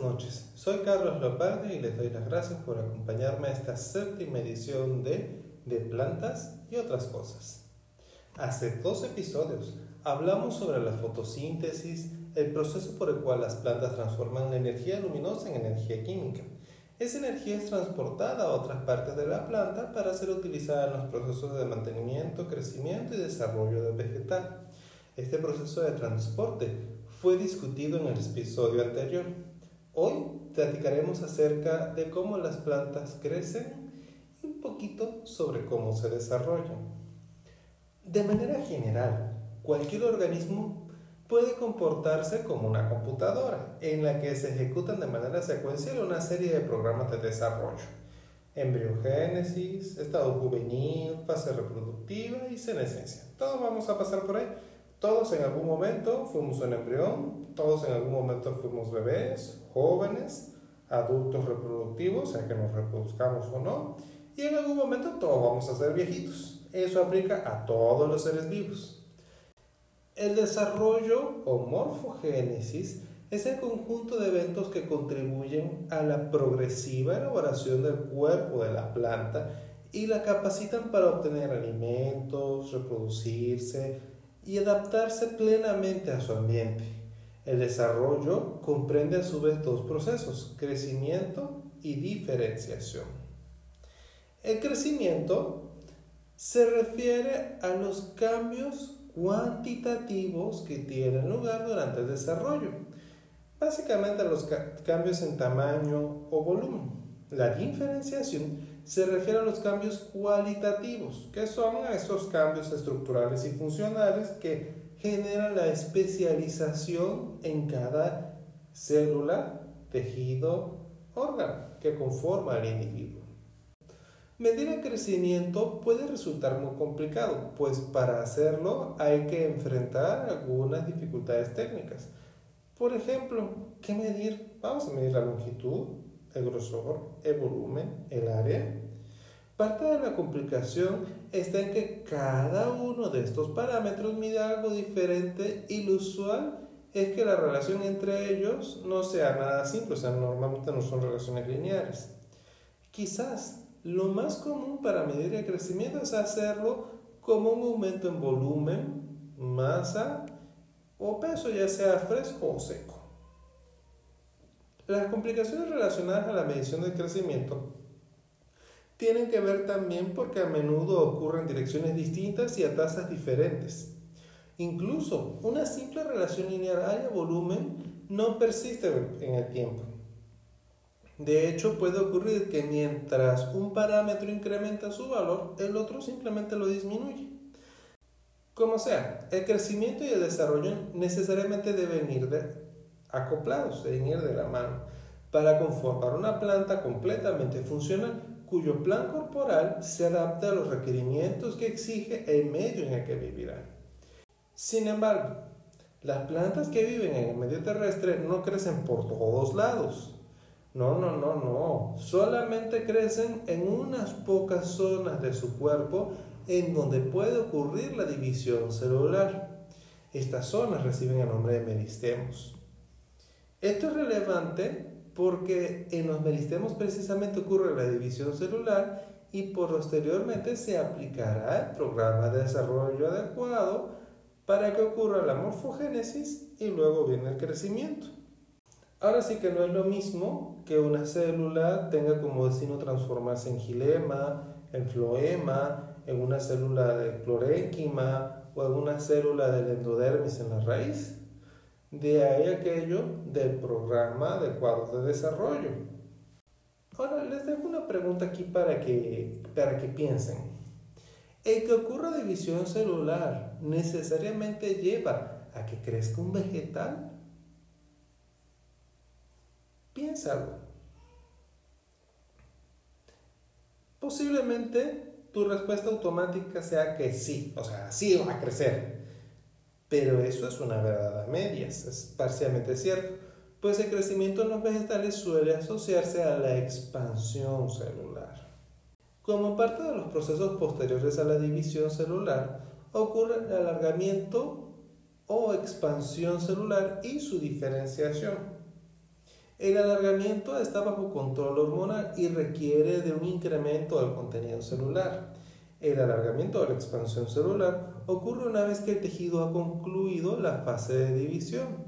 Noches. Soy Carlos Lopardi y les doy las gracias por acompañarme a esta séptima edición de De plantas y otras cosas. Hace dos episodios hablamos sobre la fotosíntesis, el proceso por el cual las plantas transforman la energía luminosa en energía química. Esa energía es transportada a otras partes de la planta para ser utilizada en los procesos de mantenimiento, crecimiento y desarrollo del vegetal. Este proceso de transporte fue discutido en el episodio anterior. Hoy platicaremos acerca de cómo las plantas crecen y un poquito sobre cómo se desarrollan. De manera general, cualquier organismo puede comportarse como una computadora en la que se ejecutan de manera secuencial una serie de programas de desarrollo. Embriogénesis, estado juvenil, fase reproductiva y senescencia. Todos vamos a pasar por ahí. Todos en algún momento fuimos un embrión, todos en algún momento fuimos bebés, jóvenes, adultos reproductivos, sea que nos reproduzcamos o no, y en algún momento todos vamos a ser viejitos. Eso aplica a todos los seres vivos. El desarrollo o morfogénesis es el conjunto de eventos que contribuyen a la progresiva elaboración del cuerpo de la planta y la capacitan para obtener alimentos, reproducirse, y adaptarse plenamente a su ambiente. El desarrollo comprende a su vez dos procesos, crecimiento y diferenciación. El crecimiento se refiere a los cambios cuantitativos que tienen lugar durante el desarrollo, básicamente a los cambios en tamaño o volumen. La diferenciación se refiere a los cambios cualitativos, que son esos cambios estructurales y funcionales que generan la especialización en cada célula, tejido, órgano que conforma al individuo. Medir el crecimiento puede resultar muy complicado, pues para hacerlo hay que enfrentar algunas dificultades técnicas. Por ejemplo, ¿qué medir? Vamos a medir la longitud, el grosor, el volumen, el área. Parte de la complicación está en que cada uno de estos parámetros mide algo diferente y lo usual es que la relación entre ellos no sea nada simple, o sea, normalmente no son relaciones lineares. Quizás lo más común para medir el crecimiento es hacerlo como un aumento en volumen, masa o peso, ya sea fresco o seco. Las complicaciones relacionadas a la medición del crecimiento tienen que ver también porque a menudo ocurren en direcciones distintas y a tasas diferentes. Incluso una simple relación lineal área-volumen no persiste en el tiempo. De hecho, puede ocurrir que mientras un parámetro incrementa su valor, el otro simplemente lo disminuye. Como sea, el crecimiento y el desarrollo necesariamente deben ir acoplados, deben ir de la mano, para conformar una planta completamente funcional, cuyo plan corporal se adapta a los requerimientos que exige el medio en el que vivirán. Sin embargo, las plantas que viven en el medio terrestre no crecen por todos lados. No, no, no, no. Solamente crecen en unas pocas zonas de su cuerpo en donde puede ocurrir la división celular. Estas zonas reciben el nombre de meristemos. Esto es relevante porque en los meristemos precisamente ocurre la división celular y posteriormente se aplicará el programa de desarrollo adecuado para que ocurra la morfogénesis y luego viene el crecimiento. Ahora sí que no es lo mismo que una célula tenga como destino transformarse en gilema, en floema, en una célula de clorénquima o en una célula del endodermis en la raíz. De ahí aquello del programa de cuadros de desarrollo. Ahora les dejo una pregunta aquí para que, para que piensen. ¿El que ocurra división celular necesariamente lleva a que crezca un vegetal? Piénsalo. Posiblemente tu respuesta automática sea que sí, o sea, sí va a crecer. Pero eso es una verdad a medias, es parcialmente cierto, pues el crecimiento en los vegetales suele asociarse a la expansión celular. Como parte de los procesos posteriores a la división celular, ocurre el alargamiento o expansión celular y su diferenciación. El alargamiento está bajo control hormonal y requiere de un incremento del contenido celular. El alargamiento o la expansión celular ocurre una vez que el tejido ha concluido la fase de división.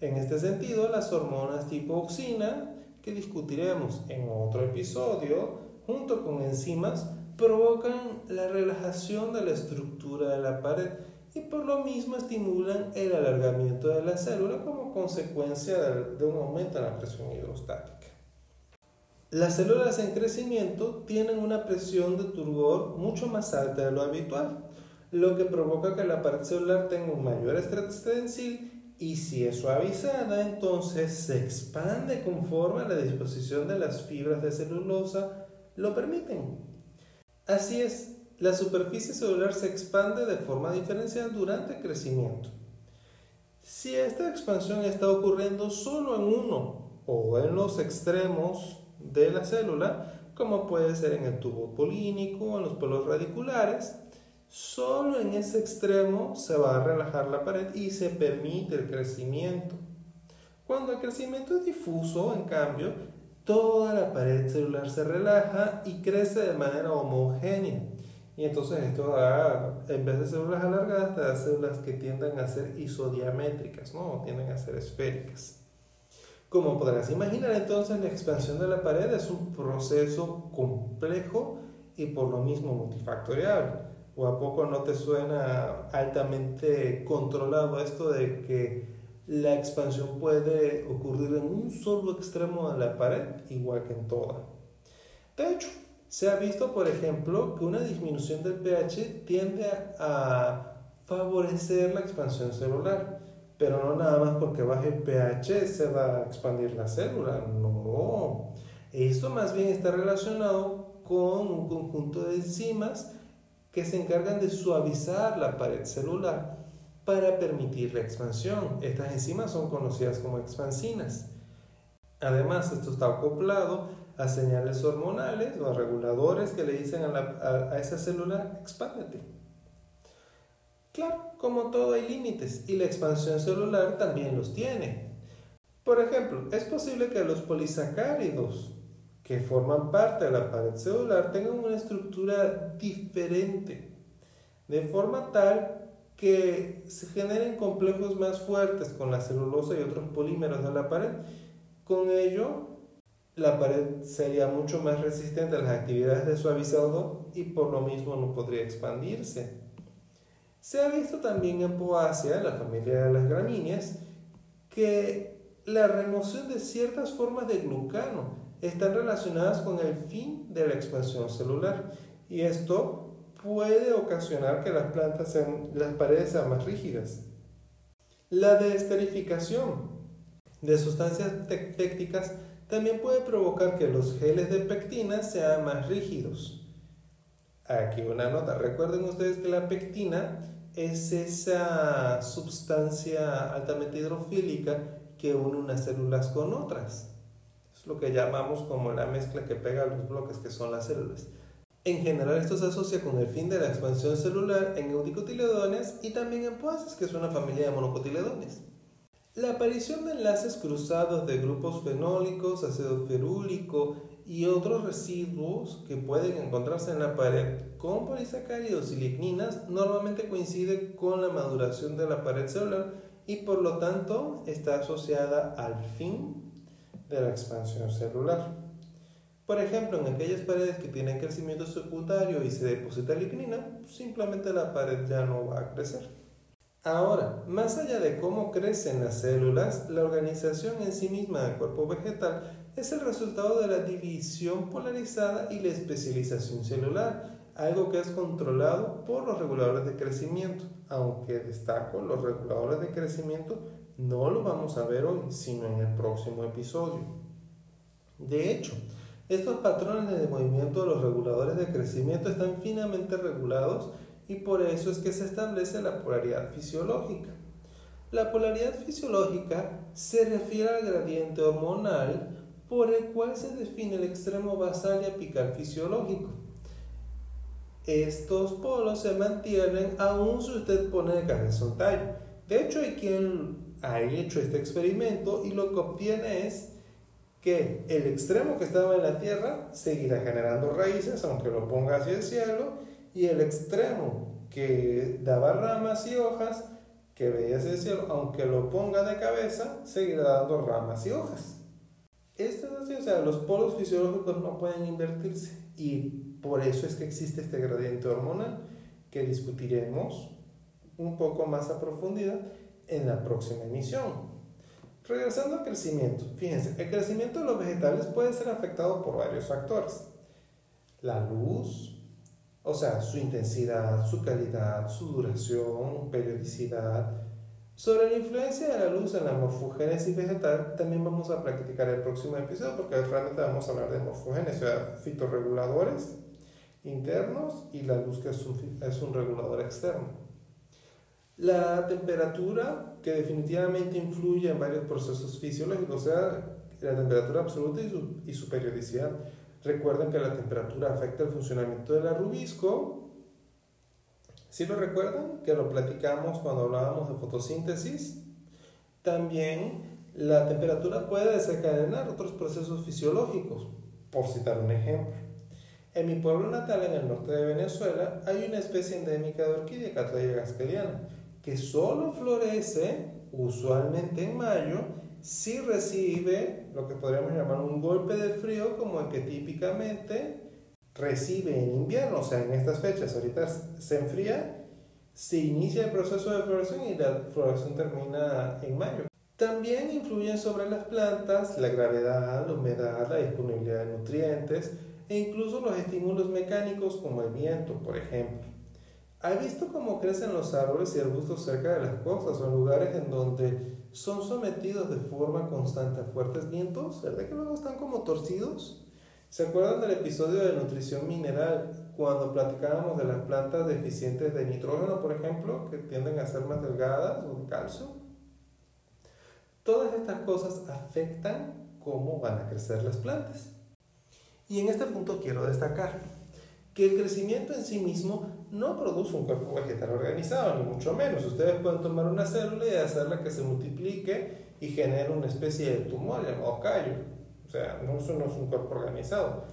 En este sentido, las hormonas tipo auxina, que discutiremos en otro episodio, junto con enzimas, provocan la relajación de la estructura de la pared y por lo mismo estimulan el alargamiento de la célula como consecuencia de un aumento en la presión hidrostática. Las células en crecimiento tienen una presión de turgor mucho más alta de lo habitual, lo que provoca que la pared celular tenga un mayor estrato extensil y si es suavizada, entonces se expande conforme a la disposición de las fibras de celulosa lo permiten. Así es, la superficie celular se expande de forma diferencial durante el crecimiento. Si esta expansión está ocurriendo solo en uno o en los extremos de la célula, como puede ser en el tubo polínico en los polos radiculares, solo en ese extremo se va a relajar la pared y se permite el crecimiento. Cuando el crecimiento es difuso, en cambio, toda la pared celular se relaja y crece de manera homogénea. Y entonces esto da, en vez de células alargadas, te da células que tienden a ser isodiamétricas, ¿no? Tienden a ser esféricas. Como podrás imaginar, entonces la expansión de la pared es un proceso complejo y por lo mismo multifactorial. ¿O a poco no te suena altamente controlado esto de que la expansión puede ocurrir en un solo extremo de la pared, igual que en toda? De hecho, se ha visto, por ejemplo, que una disminución del pH tiende a favorecer la expansión celular, pero no nada más porque baje el pH se va a expandir la célula, no. Esto más bien está relacionado con un conjunto de enzimas que se encargan de suavizar la pared celular para permitir la expansión. Estas enzimas son conocidas como expansinas. Además, esto está acoplado a señales hormonales o a reguladores que le dicen a, esa célula, expándete. Claro, como todo hay límites y la expansión celular también los tiene. Por ejemplo, es posible que los polisacáridos que forman parte de la pared celular tengan una estructura diferente, de forma tal que se generen complejos más fuertes con la celulosa y otros polímeros de la pared. Con ello, la pared sería mucho más resistente a las actividades de suavizado y por lo mismo no podría expandirse. Se ha visto también en Poacia, la familia de las gramíneas, que la remoción de ciertas formas de glucano están relacionadas con el fin de la expansión celular y esto puede ocasionar que las plantas sean, las paredes sean más rígidas. La deesterificación de sustancias técticas también puede provocar que los geles de pectina sean más rígidos. Aquí una nota. Recuerden ustedes que la pectina es esa sustancia altamente hidrofílica que une unas células con otras. Es lo que llamamos como la mezcla que pega los bloques que son las células. En general esto se asocia con el fin de la expansión celular en eudicotiledones y también en poaces, que es una familia de monocotiledones. La aparición de enlaces cruzados de grupos fenólicos, ácido ferúlico y otros residuos que pueden encontrarse en la pared con polisacáridos y ligninas normalmente coincide con la maduración de la pared celular y por lo tanto está asociada al fin de la expansión celular. Por ejemplo, en aquellas paredes que tienen crecimiento secundario y se deposita lignina, simplemente la pared ya no va a crecer. Ahora, más allá de cómo crecen las células, la organización en sí misma del cuerpo vegetal es el resultado de la división polarizada y la especialización celular, algo que es controlado por los reguladores de crecimiento, aunque destaco, los reguladores de crecimiento no lo vamos a ver hoy, sino en el próximo episodio. De hecho, estos patrones de movimiento de los reguladores de crecimiento están finamente regulados y por eso es que se establece la polaridad fisiológica. La polaridad fisiológica se refiere al gradiente hormonal por el cual se define el extremo basal y apical fisiológico. Estos polos se mantienen aún si usted pone el cabeza un tallo. De hecho, hay quien ha hecho este experimento y lo que obtiene es que el extremo que estaba en la tierra seguirá generando raíces, aunque lo ponga hacia el cielo, y el extremo que daba ramas y hojas, que veía hacia el cielo, aunque lo ponga de cabeza, seguirá dando ramas y hojas. Esto es así, o sea, los polos fisiológicos no pueden invertirse y por eso es que existe este gradiente hormonal que discutiremos un poco más a profundidad en la próxima emisión. Regresando al crecimiento, fíjense, el crecimiento de los vegetales puede ser afectado por varios factores. La luz, o sea, su intensidad, su calidad, su duración, periodicidad. Sobre la influencia de la luz en la morfogénesis vegetal, también vamos a practicar el próximo episodio porque realmente vamos a hablar de morfogénesis, o sea, fitorreguladores internos y la luz que es un, es un regulador externo. La temperatura, que definitivamente influye en varios procesos fisiológicos, o sea, la temperatura absoluta y su, y su periodicidad. Recuerden que la temperatura afecta el funcionamiento del arrubisco. ¿Sí lo recuerdan? Que lo platicamos cuando hablábamos de fotosíntesis. También la temperatura puede desencadenar otros procesos fisiológicos, por citar un ejemplo. En mi pueblo natal, en el norte de Venezuela, hay una especie endémica de orquídea, Cattleya gaskeliana, que solo florece usualmente en mayo si recibe lo que podríamos llamar un golpe de frío como el que típicamente recibe en invierno, o sea, en estas fechas, ahorita se enfría, se inicia el proceso de floración y la floración termina en mayo. También influyen sobre las plantas la gravedad, la humedad, la disponibilidad de nutrientes e incluso los estímulos mecánicos como el viento, por ejemplo. ¿Ha visto cómo crecen los árboles y arbustos cerca de las costas o en lugares en donde son sometidos de forma constante a fuertes vientos? ¿Verdad que luego están como torcidos? ¿Se acuerdan del episodio de nutrición mineral cuando platicábamos de las plantas deficientes de nitrógeno, por ejemplo, que tienden a ser más delgadas o de calcio? Todas estas cosas afectan cómo van a crecer las plantas. Y en este punto quiero destacar que el crecimiento en sí mismo no produce un cuerpo vegetal organizado, ni mucho menos. Ustedes pueden tomar una célula y hacerla que se multiplique y genere una especie de tumor llamado callo. O sea, no, es un cuerpo organizado.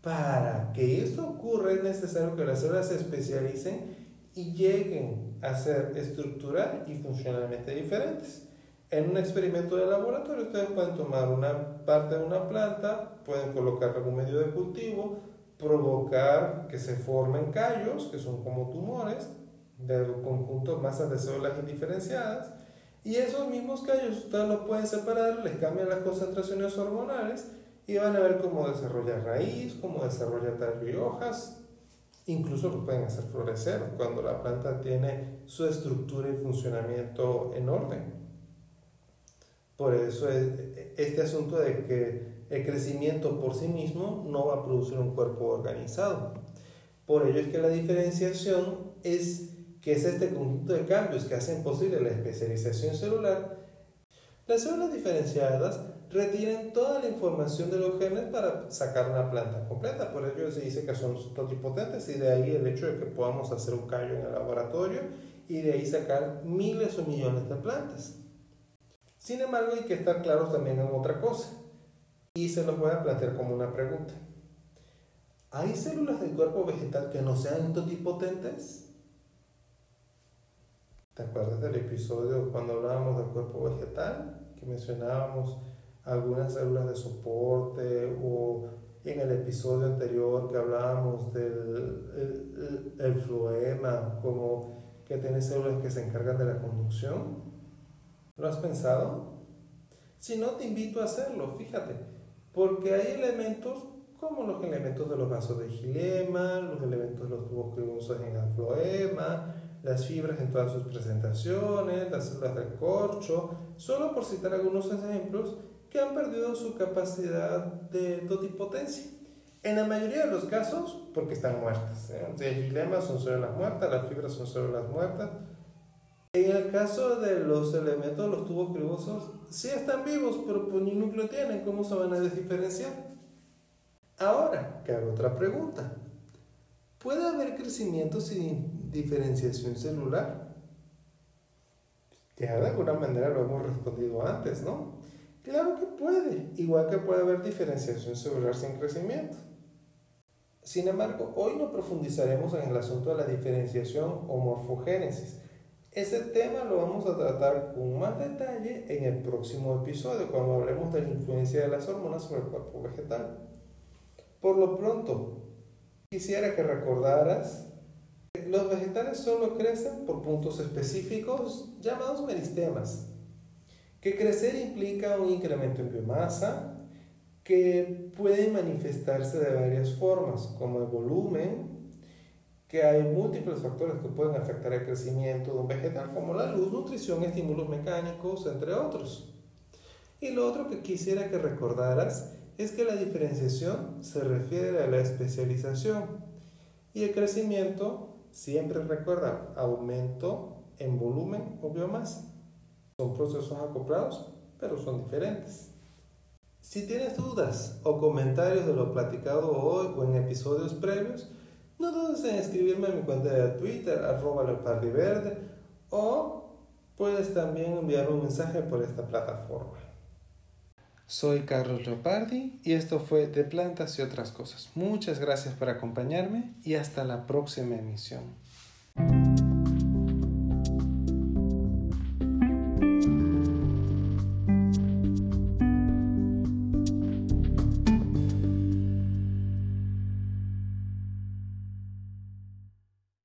Para que esto ocurra es necesario que las células se especialicen y lleguen a ser estructural y funcionalmente diferentes. En un experimento de laboratorio ustedes pueden tomar una parte de una planta, pueden colocarla en un medio de cultivo, provocar que se formen callos, que son como tumores, de conjuntos, masas de células indiferenciadas, y esos mismos callos ustedes los pueden separar, les cambian las concentraciones hormonales y van a ver cómo desarrolla raíz, cómo desarrolla tallo y hojas, incluso lo pueden hacer florecer cuando la planta tiene su estructura y funcionamiento en orden. Por eso es este asunto de que el crecimiento por sí mismo no va a producir un cuerpo organizado. Por ello es que la diferenciación es que es este conjunto de cambios que hacen posible la especialización celular. Las células diferenciadas retienen toda la información de los genes para sacar una planta completa. Por ello se dice que son totipotentes y de ahí el hecho de que podamos hacer un callo en el laboratorio y de ahí sacar miles o millones de plantas. Sin embargo, hay que estar claros también en otra cosa y se los voy a plantear como una pregunta. ¿Hay células del cuerpo vegetal que no sean totipotentes? ¿Te acuerdas del episodio cuando hablábamos del cuerpo vegetal? Que mencionábamos algunas células de soporte o en el episodio anterior que hablábamos del el, floema como que tiene células que se encargan de la conducción. ¿Lo has pensado? Si no, te invito a hacerlo, fíjate. Porque hay elementos como los elementos de los vasos de gilema, los elementos de los tubos cribosos en el floema, las fibras en todas sus presentaciones, las células del corcho, solo por citar algunos ejemplos que han perdido su capacidad de totipotencia. En la mayoría de los casos, porque están muertas. ¿eh? El gilema son células muertas, las fibras son células muertas, en el caso de los elementos, los tubos cribosos, sí están vivos, pero pues ni núcleo tienen, ¿cómo se van a diferenciar? Ahora, que hago otra pregunta. ¿Puede haber crecimiento sin diferenciación celular? Ya de alguna manera lo hemos respondido antes, ¿no? Claro que puede, igual que puede haber diferenciación celular sin crecimiento. Sin embargo, hoy no profundizaremos en el asunto de la diferenciación o morfogénesis. Ese tema lo vamos a tratar con más detalle en el próximo episodio, cuando hablemos de la influencia de las hormonas sobre el cuerpo vegetal. Por lo pronto, quisiera que recordaras que los vegetales solo crecen por puntos específicos llamados meristemas, que crecer implica un incremento en biomasa, que pueden manifestarse de varias formas, como el volumen, que hay múltiples factores que pueden afectar el crecimiento de un vegetal, como la luz, nutrición, estímulos mecánicos, entre otros. Y lo otro que quisiera que recordaras es que la diferenciación se refiere a la especialización y el crecimiento siempre recuerda aumento en volumen o biomasa. Son procesos acoplados, pero son diferentes. Si tienes dudas o comentarios de lo platicado hoy o en episodios previos, no dudes en escribirme en mi cuenta de Twitter, arroba verde, o puedes también enviarme un mensaje por esta plataforma. Soy Carlos Leopardi y esto fue De Plantas y otras cosas. Muchas gracias por acompañarme y hasta la próxima emisión.